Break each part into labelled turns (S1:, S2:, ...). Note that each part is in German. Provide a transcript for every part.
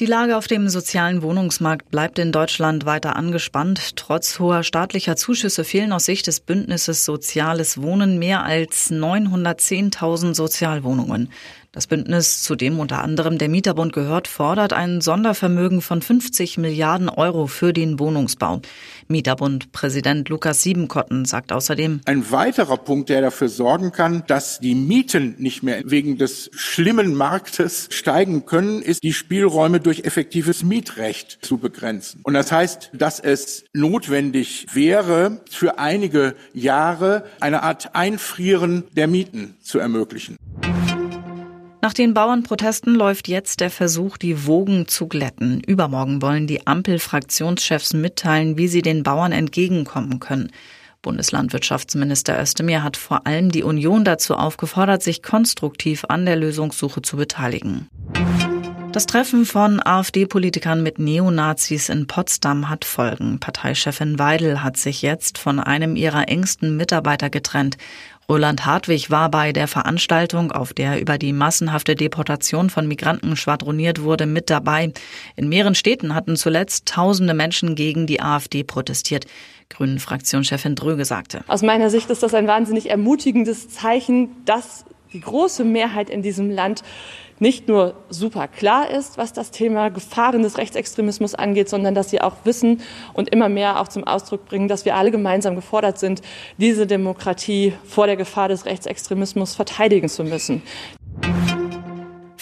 S1: Die Lage auf dem sozialen Wohnungsmarkt bleibt in Deutschland weiter angespannt. Trotz hoher staatlicher Zuschüsse fehlen aus Sicht des Bündnisses Soziales Wohnen mehr als 910.000 Sozialwohnungen. Das Bündnis, zu dem unter anderem der Mieterbund gehört, fordert ein Sondervermögen von 50 Milliarden Euro für den Wohnungsbau. Mieterbund-Präsident Lukas Siebenkotten sagt außerdem,
S2: Ein weiterer Punkt, der dafür sorgen kann, dass die Mieten nicht mehr wegen des schlimmen Marktes steigen können, ist die Spielräume durch effektives Mietrecht zu begrenzen. Und das heißt, dass es notwendig wäre, für einige Jahre eine Art Einfrieren der Mieten zu ermöglichen.
S1: Nach den Bauernprotesten läuft jetzt der Versuch, die Wogen zu glätten. Übermorgen wollen die Ampel-Fraktionschefs mitteilen, wie sie den Bauern entgegenkommen können. Bundeslandwirtschaftsminister Özdemir hat vor allem die Union dazu aufgefordert, sich konstruktiv an der Lösungssuche zu beteiligen. Das Treffen von AfD-Politikern mit Neonazis in Potsdam hat Folgen. Parteichefin Weidel hat sich jetzt von einem ihrer engsten Mitarbeiter getrennt. Roland Hartwig war bei der Veranstaltung, auf der über die massenhafte Deportation von Migranten schwadroniert wurde, mit dabei. In mehreren Städten hatten zuletzt tausende Menschen gegen die AfD protestiert. Grünen-Fraktionschefin Dröge sagte.
S3: Aus meiner Sicht ist das ein wahnsinnig ermutigendes Zeichen, dass die große Mehrheit in diesem Land nicht nur super klar ist, was das Thema Gefahren des Rechtsextremismus angeht, sondern dass sie auch wissen und immer mehr auch zum Ausdruck bringen, dass wir alle gemeinsam gefordert sind, diese Demokratie vor der Gefahr des Rechtsextremismus verteidigen zu müssen.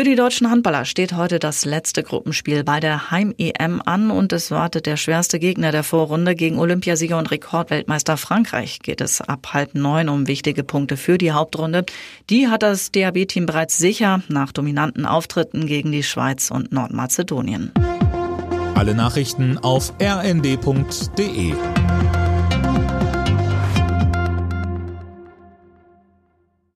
S1: Für die deutschen Handballer steht heute das letzte Gruppenspiel bei der Heim-EM an und es wartet der schwerste Gegner der Vorrunde. Gegen Olympiasieger und Rekordweltmeister Frankreich geht es ab halb neun um wichtige Punkte für die Hauptrunde. Die hat das DAB-Team bereits sicher nach dominanten Auftritten gegen die Schweiz und Nordmazedonien.
S4: Alle Nachrichten auf rnd.de